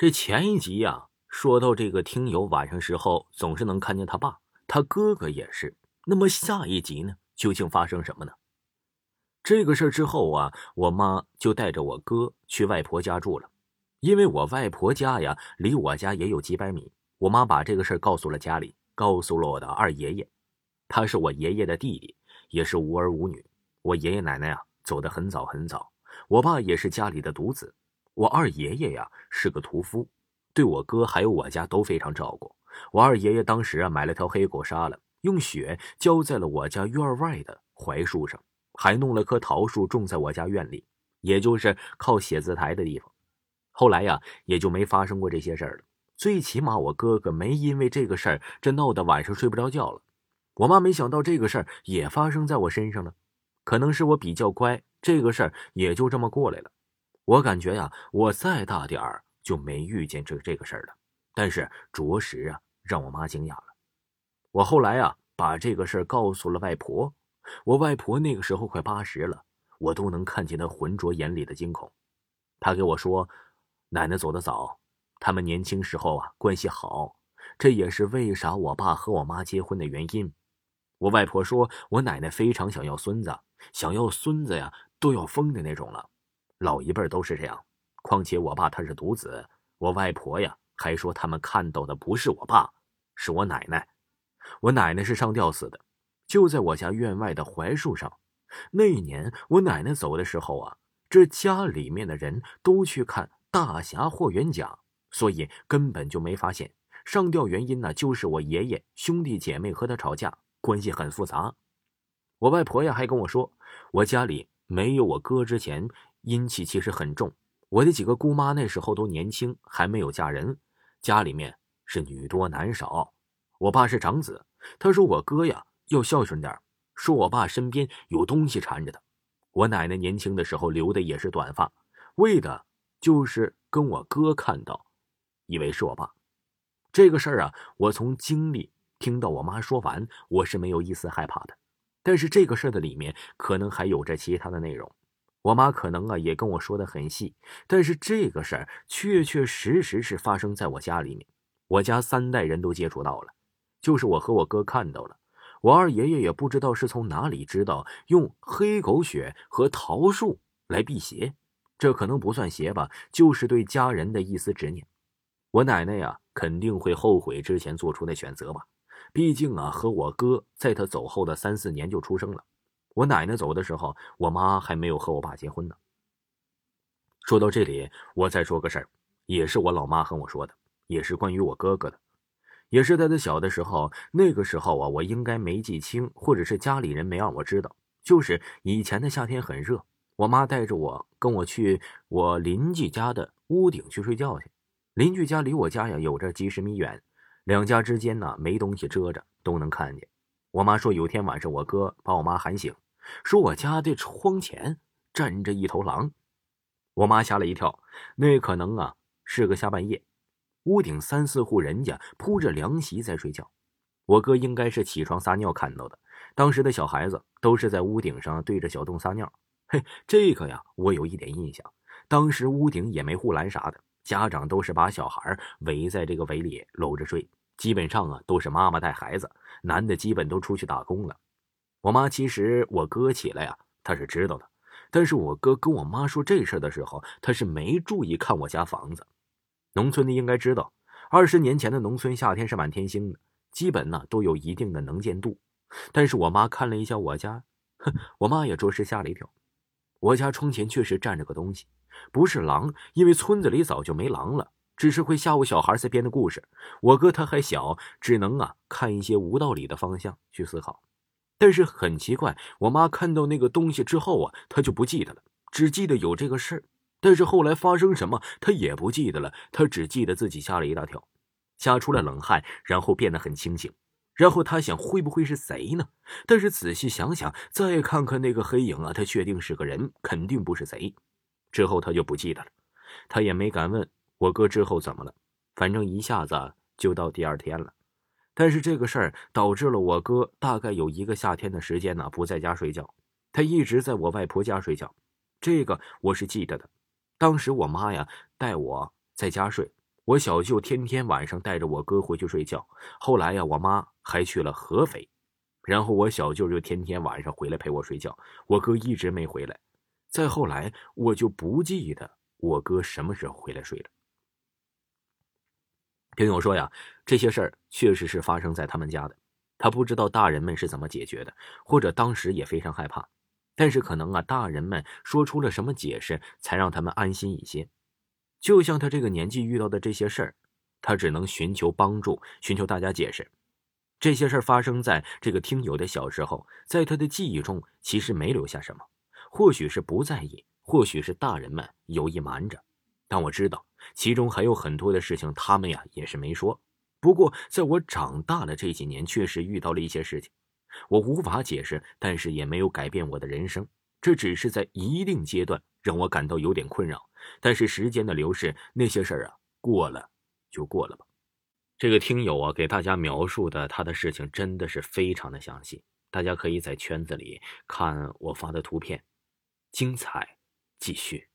这前一集呀，说到这个听友晚上时候总是能看见他爸，他哥哥也是。那么下一集呢，究竟发生什么呢？这个事儿之后啊，我妈就带着我哥去外婆家住了，因为我外婆家呀离我家也有几百米。我妈把这个事儿告诉了家里，告诉了我的二爷爷，他是我爷爷的弟弟，也是无儿无女。我爷爷奶奶啊走得很早很早，我爸也是家里的独子。我二爷爷呀是个屠夫，对我哥还有我家都非常照顾。我二爷爷当时啊买了条黑狗杀了，用血浇在了我家院外的槐树上，还弄了棵桃树种在我家院里，也就是靠写字台的地方。后来呀也就没发生过这些事儿了。最起码我哥哥没因为这个事儿这闹得晚上睡不着觉了。我妈没想到这个事儿也发生在我身上了，可能是我比较乖，这个事儿也就这么过来了。我感觉呀，我再大点儿就没遇见这这个事儿了。但是着实啊，让我妈惊讶了。我后来啊，把这个事儿告诉了外婆。我外婆那个时候快八十了，我都能看见她浑浊眼里的惊恐。她给我说，奶奶走得早。他们年轻时候啊，关系好，这也是为啥我爸和我妈结婚的原因。我外婆说，我奶奶非常想要孙子，想要孙子呀，都要疯的那种了。老一辈都是这样。况且我爸他是独子，我外婆呀还说他们看到的不是我爸，是我奶奶。我奶奶是上吊死的，就在我家院外的槐树上。那一年我奶奶走的时候啊，这家里面的人都去看大侠霍元甲。所以根本就没发现上吊原因呢，就是我爷爷兄弟姐妹和他吵架，关系很复杂。我外婆呀还跟我说，我家里没有我哥之前阴气其实很重。我的几个姑妈那时候都年轻，还没有嫁人，家里面是女多男少。我爸是长子，他说我哥呀要孝顺点，说我爸身边有东西缠着他。我奶奶年轻的时候留的也是短发，为的就是跟我哥看到。以为是我爸，这个事儿啊，我从经历听到我妈说完，我是没有一丝害怕的。但是这个事儿的里面可能还有着其他的内容，我妈可能啊也跟我说的很细。但是这个事儿确确实实是发生在我家里面，我家三代人都接触到了，就是我和我哥看到了。我二爷爷也不知道是从哪里知道用黑狗血和桃树来辟邪，这可能不算邪吧，就是对家人的一丝执念。我奶奶呀，肯定会后悔之前做出的选择吧。毕竟啊，和我哥在他走后的三四年就出生了。我奶奶走的时候，我妈还没有和我爸结婚呢。说到这里，我再说个事儿，也是我老妈和我说的，也是关于我哥哥的，也是在他小的时候。那个时候啊，我应该没记清，或者是家里人没让我知道。就是以前的夏天很热，我妈带着我跟我去我邻居家的屋顶去睡觉去。邻居家离我家呀有着几十米远，两家之间呢没东西遮着，都能看见。我妈说有天晚上我哥把我妈喊醒，说我家的窗前站着一头狼。我妈吓了一跳，那可能啊是个下半夜，屋顶三四户人家铺着凉席在睡觉，我哥应该是起床撒尿看到的。当时的小孩子都是在屋顶上对着小洞撒尿，嘿，这个呀我有一点印象。当时屋顶也没护栏啥的。家长都是把小孩围在这个围里搂着睡，基本上啊都是妈妈带孩子，男的基本都出去打工了。我妈其实我哥起来呀，她是知道的，但是我哥跟我妈说这事的时候，他是没注意看我家房子。农村的应该知道，二十年前的农村夏天是满天星的，基本呢都有一定的能见度。但是我妈看了一下我家，哼，我妈也着实吓了一跳。我家窗前确实站着个东西。不是狼，因为村子里早就没狼了，只是会吓唬小孩才编的故事。我哥他还小，只能啊看一些无道理的方向去思考。但是很奇怪，我妈看到那个东西之后啊，她就不记得了，只记得有这个事儿。但是后来发生什么，她也不记得了，她只记得自己吓了一大跳，吓出了冷汗，然后变得很清醒。然后他想，会不会是贼呢？但是仔细想想，再看看那个黑影啊，他确定是个人，肯定不是贼。之后他就不记得了，他也没敢问我哥之后怎么了，反正一下子就到第二天了。但是这个事儿导致了我哥大概有一个夏天的时间呢不在家睡觉，他一直在我外婆家睡觉，这个我是记得的。当时我妈呀带我在家睡，我小舅天天晚上带着我哥回去睡觉。后来呀，我妈还去了合肥，然后我小舅就天天晚上回来陪我睡觉。我哥一直没回来。再后来，我就不记得我哥什么时候回来睡了。听友说呀，这些事儿确实是发生在他们家的。他不知道大人们是怎么解决的，或者当时也非常害怕。但是可能啊，大人们说出了什么解释，才让他们安心一些。就像他这个年纪遇到的这些事儿，他只能寻求帮助，寻求大家解释。这些事儿发生在这个听友的小时候，在他的记忆中其实没留下什么。或许是不在意，或许是大人们有意瞒着。但我知道，其中还有很多的事情，他们呀也是没说。不过，在我长大了这几年，确实遇到了一些事情，我无法解释，但是也没有改变我的人生。这只是在一定阶段让我感到有点困扰。但是时间的流逝，那些事儿啊，过了就过了吧。这个听友啊，给大家描述的他的事情真的是非常的详细，大家可以在圈子里看我发的图片，精彩继续。